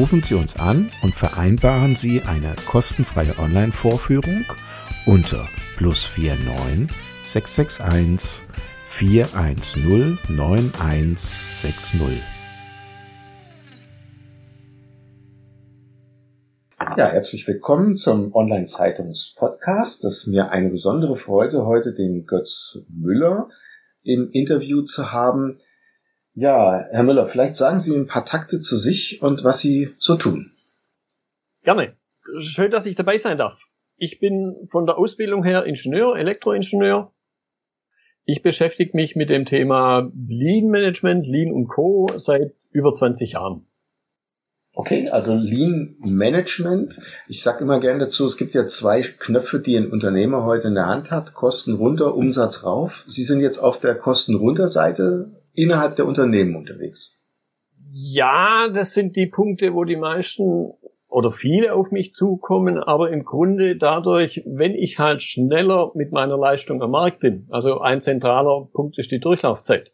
Rufen Sie uns an und vereinbaren Sie eine kostenfreie Online-Vorführung unter plus 49 661 410 9160. Ja, herzlich willkommen zum Online-Zeitungs-Podcast. Das ist mir eine besondere Freude, heute den Götz Müller im Interview zu haben. Ja, Herr Müller, vielleicht sagen Sie ein paar Takte zu sich und was Sie so tun. Gerne. Schön, dass ich dabei sein darf. Ich bin von der Ausbildung her Ingenieur, Elektroingenieur. Ich beschäftige mich mit dem Thema Lean Management, Lean und Co. seit über 20 Jahren. Okay, also Lean Management. Ich sage immer gerne dazu, es gibt ja zwei Knöpfe, die ein Unternehmer heute in der Hand hat. Kosten runter, Umsatz rauf. Sie sind jetzt auf der Kosten runter Seite innerhalb der Unternehmen unterwegs. Ja, das sind die Punkte, wo die meisten oder viele auf mich zukommen, aber im Grunde dadurch, wenn ich halt schneller mit meiner Leistung am Markt bin, also ein zentraler Punkt ist die Durchlaufzeit,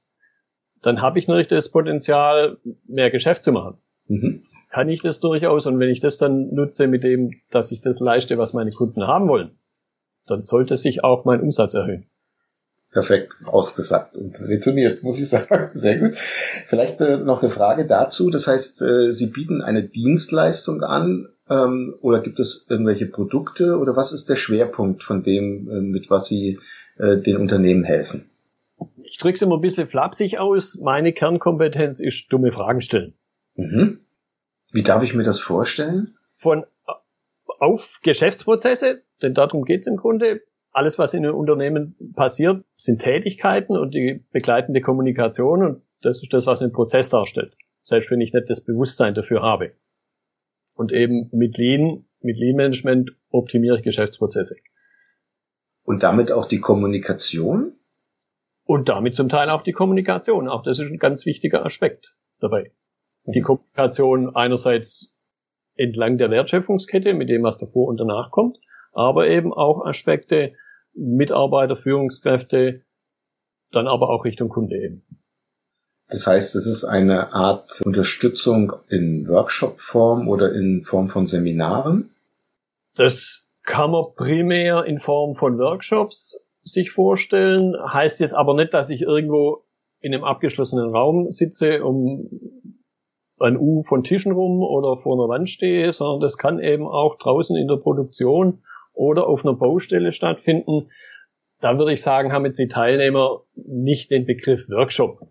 dann habe ich natürlich das Potenzial, mehr Geschäft zu machen. Mhm. Kann ich das durchaus und wenn ich das dann nutze mit dem, dass ich das leiste, was meine Kunden haben wollen, dann sollte sich auch mein Umsatz erhöhen. Perfekt ausgesagt und retourniert, muss ich sagen. Sehr gut. Vielleicht äh, noch eine Frage dazu. Das heißt, äh, Sie bieten eine Dienstleistung an ähm, oder gibt es irgendwelche Produkte oder was ist der Schwerpunkt von dem, äh, mit was Sie äh, den Unternehmen helfen? Ich drücke es immer ein bisschen flapsig aus. Meine Kernkompetenz ist dumme Fragen stellen. Mhm. Wie darf ich mir das vorstellen? Von auf Geschäftsprozesse, denn darum geht's im Grunde. Alles, was in einem Unternehmen passiert, sind Tätigkeiten und die begleitende Kommunikation und das ist das, was einen Prozess darstellt. Selbst wenn ich nicht das Bewusstsein dafür habe. Und eben mit Lean, mit Lean Management optimiere ich Geschäftsprozesse. Und damit auch die Kommunikation? Und damit zum Teil auch die Kommunikation. Auch das ist ein ganz wichtiger Aspekt dabei die Kommunikation einerseits entlang der Wertschöpfungskette mit dem, was davor und danach kommt, aber eben auch Aspekte Mitarbeiter, Führungskräfte, dann aber auch Richtung Kunde eben. Das heißt, es ist eine Art Unterstützung in Workshop-Form oder in Form von Seminaren? Das kann man primär in Form von Workshops sich vorstellen. Heißt jetzt aber nicht, dass ich irgendwo in einem abgeschlossenen Raum sitze, um ein U von Tischen rum oder vor einer Wand stehe, sondern das kann eben auch draußen in der Produktion oder auf einer Baustelle stattfinden. Da würde ich sagen, haben jetzt die Teilnehmer nicht den Begriff Workshop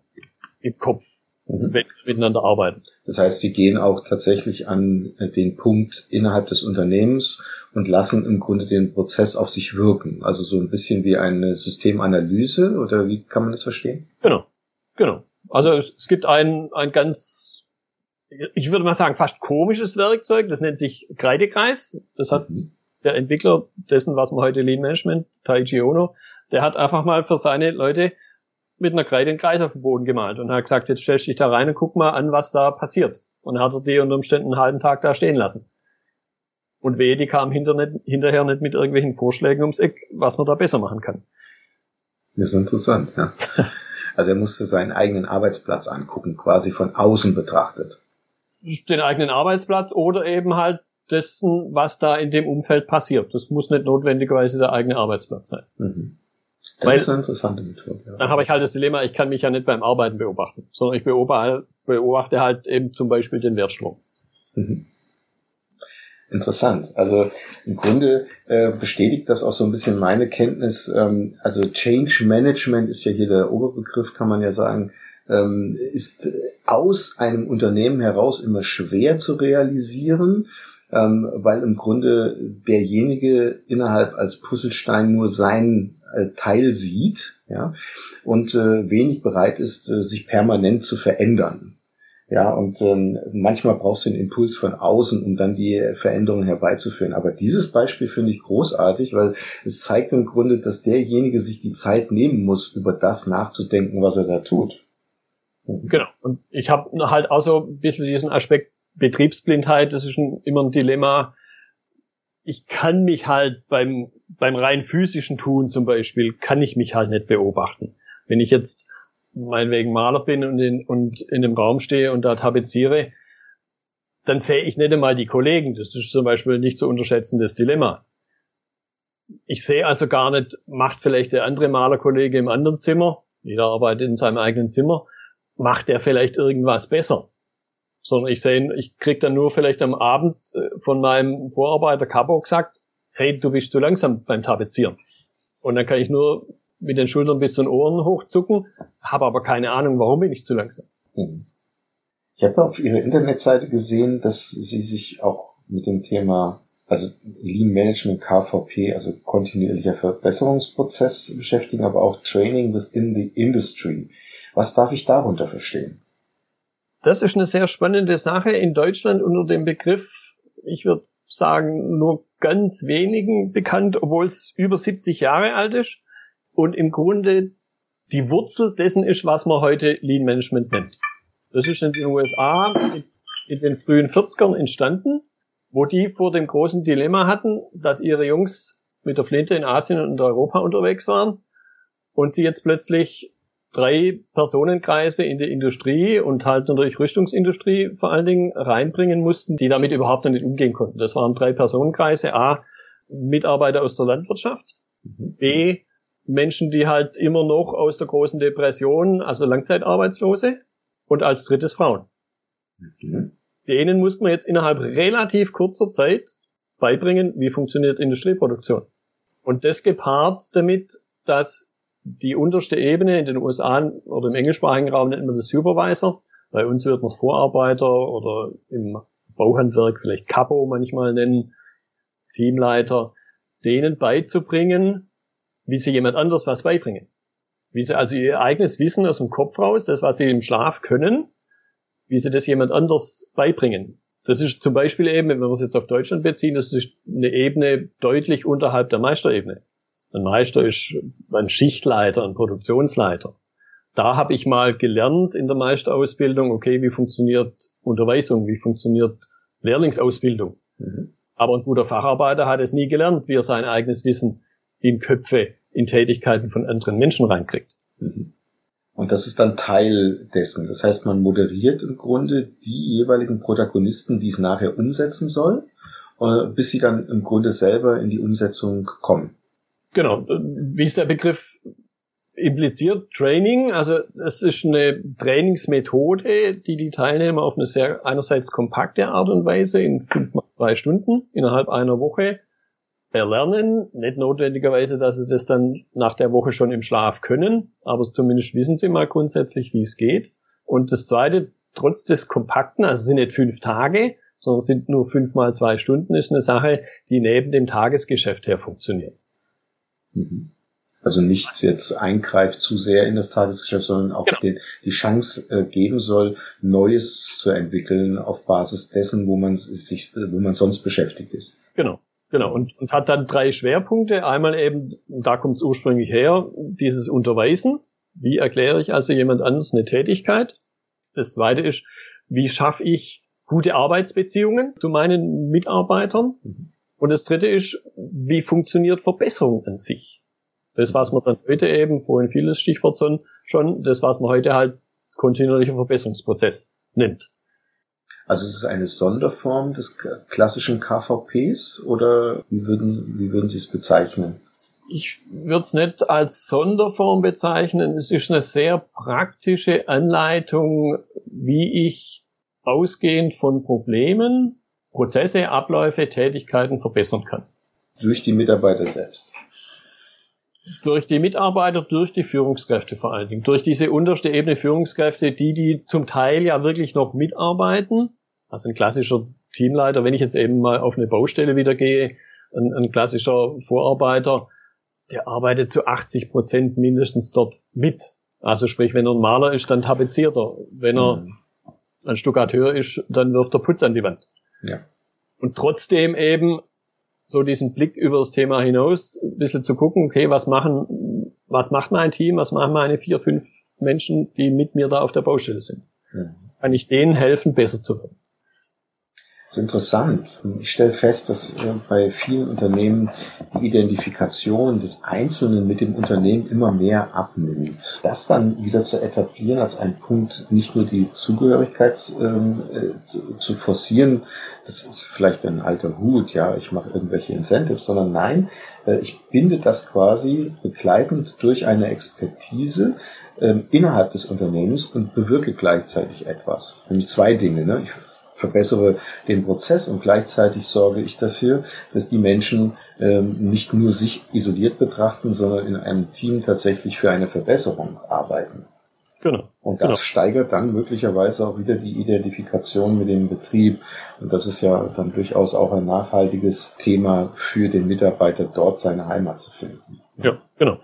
im Kopf, mhm. wenn wir miteinander arbeiten. Das heißt, sie gehen auch tatsächlich an den Punkt innerhalb des Unternehmens und lassen im Grunde den Prozess auf sich wirken. Also so ein bisschen wie eine Systemanalyse oder wie kann man das verstehen? Genau, genau. Also es, es gibt ein, ein ganz ich würde mal sagen, fast komisches Werkzeug. Das nennt sich Kreidekreis. Das hat mhm. Der Entwickler dessen, was man heute Lean Management, Taiji Ono, der hat einfach mal für seine Leute mit einer Kreide einen Kreis auf den Boden gemalt und hat gesagt, jetzt stellst du dich da rein und guck mal an, was da passiert. Und dann hat er die unter Umständen einen halben Tag da stehen lassen. Und wehe, die kamen hinterher nicht mit irgendwelchen Vorschlägen ums Eck, was man da besser machen kann. Das ist interessant, ja. Also er musste seinen eigenen Arbeitsplatz angucken, quasi von außen betrachtet den eigenen Arbeitsplatz oder eben halt dessen, was da in dem Umfeld passiert. Das muss nicht notwendigerweise der eigene Arbeitsplatz sein. Mhm. Das Weil, ist eine interessante Methode. Ja. Dann habe ich halt das Dilemma, ich kann mich ja nicht beim Arbeiten beobachten, sondern ich beobachte, beobachte halt eben zum Beispiel den Wertstrom. Mhm. Interessant. Also im Grunde äh, bestätigt das auch so ein bisschen meine Kenntnis. Ähm, also Change Management ist ja hier der Oberbegriff, kann man ja sagen, ähm, ist aus einem Unternehmen heraus immer schwer zu realisieren, ähm, weil im Grunde derjenige innerhalb als Puzzlestein nur seinen äh, Teil sieht, ja, und äh, wenig bereit ist, äh, sich permanent zu verändern. Ja, und ähm, manchmal brauchst du einen Impuls von außen, um dann die Veränderungen herbeizuführen. Aber dieses Beispiel finde ich großartig, weil es zeigt im Grunde, dass derjenige sich die Zeit nehmen muss, über das nachzudenken, was er da tut. Genau. Und ich habe halt auch so ein bisschen diesen Aspekt Betriebsblindheit, das ist ein, immer ein Dilemma. Ich kann mich halt beim, beim rein physischen Tun zum Beispiel, kann ich mich halt nicht beobachten. Wenn ich jetzt meinetwegen Maler bin und in, und in dem Raum stehe und da tapeziere, dann sehe ich nicht einmal die Kollegen. Das ist zum Beispiel nicht zu unterschätzendes Dilemma. Ich sehe also gar nicht, macht vielleicht der andere Malerkollege im anderen Zimmer, jeder arbeitet in seinem eigenen Zimmer, macht der vielleicht irgendwas besser. Sondern ich sehe, ich krieg dann nur vielleicht am Abend äh, von meinem Vorarbeiter Capo gesagt, hey, du bist zu langsam beim Tapezieren. Und dann kann ich nur mit den Schultern bis zu den Ohren hochzucken, habe aber keine Ahnung, warum bin ich zu langsam. Hm. Ich habe auf Ihrer Internetseite gesehen, dass Sie sich auch mit dem Thema, also Lean Management, KVP, also kontinuierlicher Verbesserungsprozess beschäftigen, aber auch Training within the Industry. Was darf ich darunter verstehen? Das ist eine sehr spannende Sache in Deutschland unter dem Begriff, ich würde sagen, nur ganz wenigen bekannt, obwohl es über 70 Jahre alt ist und im Grunde die Wurzel dessen ist, was man heute Lean Management nennt. Das ist in den USA in den frühen 40ern entstanden, wo die vor dem großen Dilemma hatten, dass ihre Jungs mit der Flinte in Asien und Europa unterwegs waren und sie jetzt plötzlich drei Personenkreise in der Industrie und halt natürlich Rüstungsindustrie vor allen Dingen reinbringen mussten, die damit überhaupt nicht umgehen konnten. Das waren drei Personenkreise. A, Mitarbeiter aus der Landwirtschaft. Mhm. B, Menschen, die halt immer noch aus der großen Depression, also Langzeitarbeitslose und als drittes Frauen. Mhm. Denen muss man jetzt innerhalb relativ kurzer Zeit beibringen, wie funktioniert Industrieproduktion. Und das gepaart damit, dass die unterste Ebene in den USA oder im englischsprachigen Raum nennt man das Supervisor. Bei uns wird man es Vorarbeiter oder im Bauhandwerk vielleicht Capo manchmal nennen, Teamleiter, denen beizubringen, wie sie jemand anders was beibringen. Wie sie also ihr eigenes Wissen aus dem Kopf raus, das, was sie im Schlaf können, wie sie das jemand anders beibringen. Das ist zum Beispiel eben, wenn wir es jetzt auf Deutschland beziehen, das ist eine Ebene deutlich unterhalb der Meisterebene. Ein Meister ist ein Schichtleiter, ein Produktionsleiter. Da habe ich mal gelernt in der Meisterausbildung, okay, wie funktioniert Unterweisung, wie funktioniert Lehrlingsausbildung. Mhm. Aber ein guter Facharbeiter hat es nie gelernt, wie er sein eigenes Wissen in Köpfe, in Tätigkeiten von anderen Menschen reinkriegt. Mhm. Und das ist dann Teil dessen. Das heißt, man moderiert im Grunde die jeweiligen Protagonisten, die es nachher umsetzen soll, äh, bis sie dann im Grunde selber in die Umsetzung kommen. Genau. Wie ist der Begriff impliziert? Training. Also es ist eine Trainingsmethode, die die Teilnehmer auf eine sehr einerseits kompakte Art und Weise in fünf mal zwei Stunden innerhalb einer Woche erlernen. Nicht notwendigerweise, dass sie das dann nach der Woche schon im Schlaf können, aber zumindest wissen sie mal grundsätzlich, wie es geht. Und das Zweite, trotz des Kompakten, also es sind nicht fünf Tage, sondern es sind nur fünf mal zwei Stunden, ist eine Sache, die neben dem Tagesgeschäft her funktioniert. Mhm. Also nicht jetzt eingreift zu sehr in das Tagesgeschäft, sondern auch genau. den, die Chance äh, geben soll, Neues zu entwickeln auf Basis dessen, wo man sich, wo man sonst beschäftigt ist. Genau. Genau, und, und hat dann drei Schwerpunkte. Einmal eben, da kommt es ursprünglich her, dieses Unterweisen. Wie erkläre ich also jemand anders eine Tätigkeit? Das zweite ist, wie schaffe ich gute Arbeitsbeziehungen zu meinen Mitarbeitern? Und das dritte ist, wie funktioniert Verbesserung an sich? Das, was man dann heute eben, vorhin vieles Stichwort schon, das, was man heute halt kontinuierlicher Verbesserungsprozess nennt. Also ist es eine Sonderform des klassischen KVPs oder wie würden, wie würden Sie es bezeichnen? Ich würde es nicht als Sonderform bezeichnen. Es ist eine sehr praktische Anleitung, wie ich ausgehend von Problemen Prozesse, Abläufe, Tätigkeiten verbessern kann. Durch die Mitarbeiter selbst. Durch die Mitarbeiter, durch die Führungskräfte vor allen Dingen. Durch diese unterste Ebene Führungskräfte, die, die zum Teil ja wirklich noch mitarbeiten. Also ein klassischer Teamleiter, wenn ich jetzt eben mal auf eine Baustelle wieder gehe, ein, ein klassischer Vorarbeiter, der arbeitet zu 80 Prozent mindestens dort mit. Also sprich, wenn er ein Maler ist, dann tapeziert er. Wenn er mhm. ein Stuckateur ist, dann wirft er Putz an die Wand. Ja. Und trotzdem eben so diesen Blick über das Thema hinaus, ein bisschen zu gucken, okay, was machen, was macht mein Team, was machen meine vier, fünf Menschen, die mit mir da auf der Baustelle sind. Mhm. Kann ich denen helfen, besser zu werden? Ist interessant. Ich stelle fest, dass äh, bei vielen Unternehmen die Identifikation des Einzelnen mit dem Unternehmen immer mehr abnimmt. Das dann wieder zu etablieren als ein Punkt, nicht nur die Zugehörigkeit ähm, äh, zu, zu, forcieren, das ist vielleicht ein alter Hut, ja, ich mache irgendwelche Incentives, sondern nein, äh, ich binde das quasi begleitend durch eine Expertise ähm, innerhalb des Unternehmens und bewirke gleichzeitig etwas. Nämlich zwei Dinge. Ne? Ich verbessere den Prozess und gleichzeitig sorge ich dafür, dass die Menschen ähm, nicht nur sich isoliert betrachten, sondern in einem Team tatsächlich für eine Verbesserung arbeiten. Genau. Und das genau. steigert dann möglicherweise auch wieder die Identifikation mit dem Betrieb. Und das ist ja dann durchaus auch ein nachhaltiges Thema für den Mitarbeiter, dort seine Heimat zu finden. Ja, genau.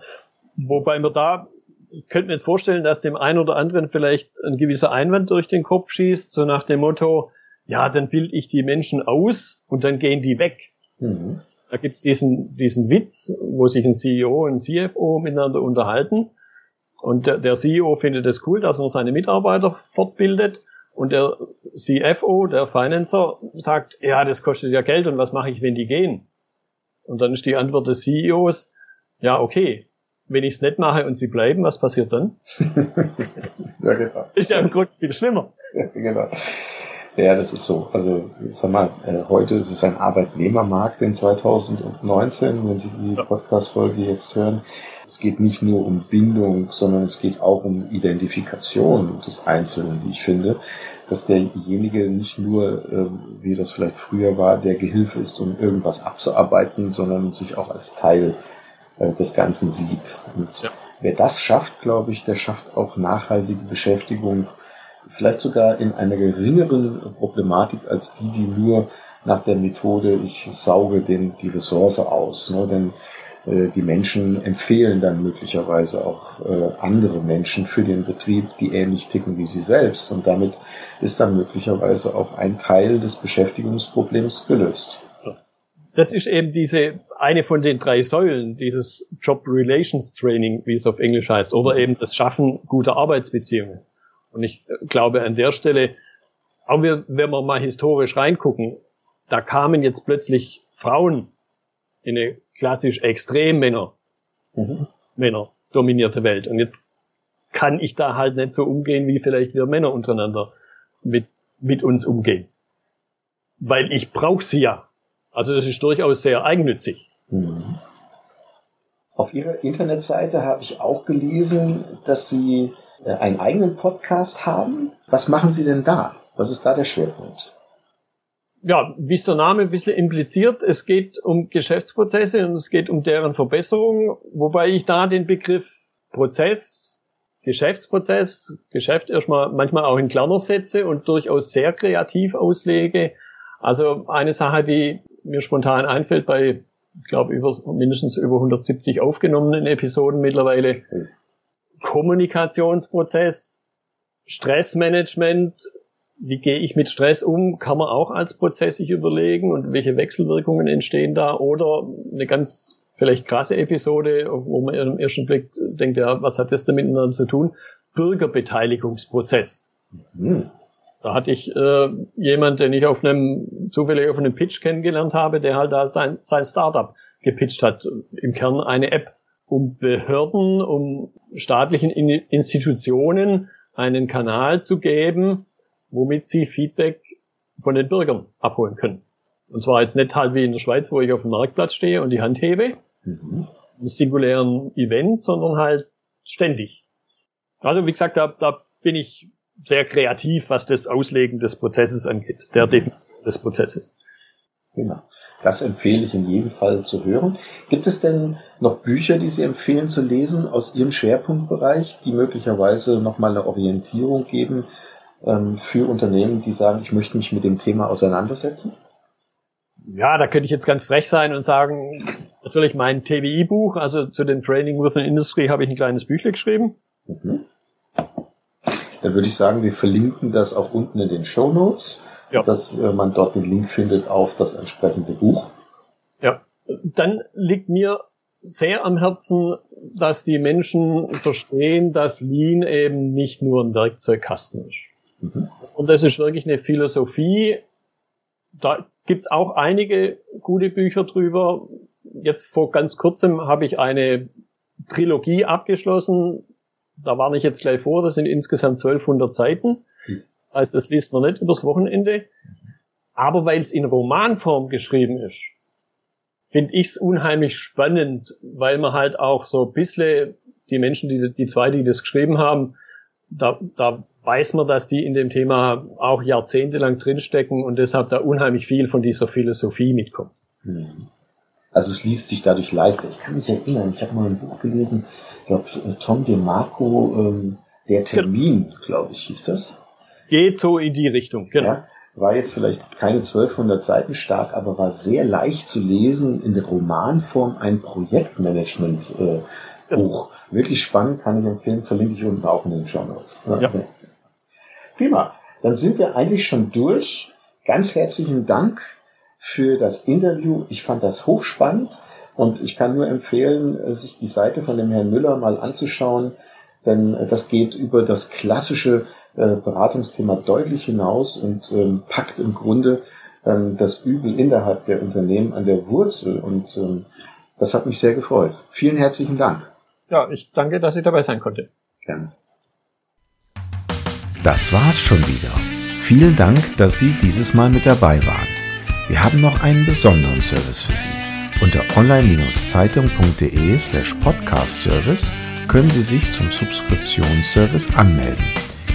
Wobei wir da ich könnte mir jetzt vorstellen, dass dem einen oder anderen vielleicht ein gewisser Einwand durch den Kopf schießt, so nach dem Motto, ja, dann bilde ich die Menschen aus und dann gehen die weg. Mhm. Da gibt's diesen, diesen Witz, wo sich ein CEO und ein CFO miteinander unterhalten. Und der, der CEO findet es cool, dass man seine Mitarbeiter fortbildet. Und der CFO, der Financer, sagt, ja, das kostet ja Geld und was mache ich, wenn die gehen? Und dann ist die Antwort des CEOs, ja, okay, wenn ich es nicht mache und sie bleiben, was passiert dann? ja, genau. Ist ja im Grunde viel schlimmer. Ja, genau. Ja, das ist so. Also, ich sag mal, äh, heute ist es ein Arbeitnehmermarkt in 2019, wenn Sie die Podcast-Folge jetzt hören. Es geht nicht nur um Bindung, sondern es geht auch um Identifikation des Einzelnen, wie ich finde, dass derjenige nicht nur, äh, wie das vielleicht früher war, der Gehilfe ist, um irgendwas abzuarbeiten, sondern sich auch als Teil äh, des Ganzen sieht. Und ja. wer das schafft, glaube ich, der schafft auch nachhaltige Beschäftigung vielleicht sogar in einer geringeren Problematik als die, die nur nach der Methode, ich sauge den, die Ressource aus. Ne? Denn äh, die Menschen empfehlen dann möglicherweise auch äh, andere Menschen für den Betrieb, die ähnlich ticken wie sie selbst. Und damit ist dann möglicherweise auch ein Teil des Beschäftigungsproblems gelöst. Das ist eben diese eine von den drei Säulen, dieses Job Relations Training, wie es auf Englisch heißt, oder eben das Schaffen guter Arbeitsbeziehungen. Und ich glaube an der Stelle, auch wenn wir mal historisch reingucken, da kamen jetzt plötzlich Frauen in eine klassisch extrem Männer, mhm. Männer dominierte Welt. Und jetzt kann ich da halt nicht so umgehen, wie vielleicht wir Männer untereinander mit, mit uns umgehen. Weil ich brauche sie ja. Also das ist durchaus sehr eigennützig. Mhm. Auf Ihrer Internetseite habe ich auch gelesen, dass Sie äh, einen eigenen Podcast haben. Was machen Sie denn da? Was ist da der Schwerpunkt? Ja, wie es der Name ein bisschen impliziert, es geht um Geschäftsprozesse und es geht um deren Verbesserung, wobei ich da den Begriff Prozess, Geschäftsprozess, Geschäft erstmal manchmal auch in Klammer setze und durchaus sehr kreativ auslege. Also eine Sache, die mir spontan einfällt bei, ich glaube, über, mindestens über 170 aufgenommenen Episoden mittlerweile, Kommunikationsprozess, Stressmanagement, wie gehe ich mit Stress um, kann man auch als Prozess sich überlegen und welche Wechselwirkungen entstehen da oder eine ganz vielleicht krasse Episode, wo man im ersten Blick denkt, ja, was hat das denn miteinander zu tun? Bürgerbeteiligungsprozess. Mhm. Da hatte ich äh, jemand, den ich auf einem zufällig auf einem Pitch kennengelernt habe, der halt da sein, sein Startup gepitcht hat. Im Kern eine App um Behörden, um staatlichen Institutionen einen Kanal zu geben, womit sie Feedback von den Bürgern abholen können. Und zwar jetzt nicht halt wie in der Schweiz, wo ich auf dem Marktplatz stehe und die Hand hebe, mhm. im singulären Event, sondern halt ständig. Also wie gesagt, da, da bin ich sehr kreativ, was das Auslegen des Prozesses angeht, der Definition des Prozesses. Genau. Das empfehle ich in jedem Fall zu hören. Gibt es denn noch Bücher, die Sie empfehlen zu lesen aus Ihrem Schwerpunktbereich, die möglicherweise nochmal eine Orientierung geben ähm, für Unternehmen, die sagen, ich möchte mich mit dem Thema auseinandersetzen? Ja, da könnte ich jetzt ganz frech sein und sagen, natürlich mein TWI-Buch, also zu den Training Within Industry habe ich ein kleines Büchle geschrieben. Mhm. Dann würde ich sagen, wir verlinken das auch unten in den Show Notes ja. dass äh, man dort den Link findet auf das entsprechende Buch. Ja, dann liegt mir sehr am Herzen, dass die Menschen verstehen, dass Lean eben nicht nur ein Werkzeugkasten ist. Mhm. Und das ist wirklich eine Philosophie. Da gibt's auch einige gute Bücher drüber. Jetzt vor ganz kurzem habe ich eine Trilogie abgeschlossen. Da warne ich jetzt gleich vor, das sind insgesamt 1200 Seiten. Also das liest man nicht übers Wochenende. Aber weil es in Romanform geschrieben ist, finde ich es unheimlich spannend, weil man halt auch so ein bisschen die Menschen, die, die zwei, die das geschrieben haben, da, da weiß man, dass die in dem Thema auch jahrzehntelang drinstecken und deshalb da unheimlich viel von dieser Philosophie mitkommt. Hm. Also es liest sich dadurch leichter. Ich kann mich erinnern, ich habe mal ein Buch gelesen, ich glaube Tom DeMarco, ähm, Der Termin, glaube ich, hieß das geht so in die Richtung, genau. Ja, war jetzt vielleicht keine 1200 Seiten stark, aber war sehr leicht zu lesen in der Romanform ein Projektmanagement äh, Buch. Wirklich spannend, kann ich empfehlen, verlinke ich unten auch in den Show Notes. Ja. Prima. Dann sind wir eigentlich schon durch. Ganz herzlichen Dank für das Interview. Ich fand das hochspannend und ich kann nur empfehlen, sich die Seite von dem Herrn Müller mal anzuschauen, denn das geht über das klassische äh, Beratungsthema deutlich hinaus und ähm, packt im Grunde ähm, das Übel innerhalb der Unternehmen an der Wurzel. Und ähm, das hat mich sehr gefreut. Vielen herzlichen Dank. Ja, ich danke, dass ich dabei sein konnte. Gerne. Das war's schon wieder. Vielen Dank, dass Sie dieses Mal mit dabei waren. Wir haben noch einen besonderen Service für Sie. Unter online-zeitung.de slash podcast service können Sie sich zum Subskriptionsservice anmelden.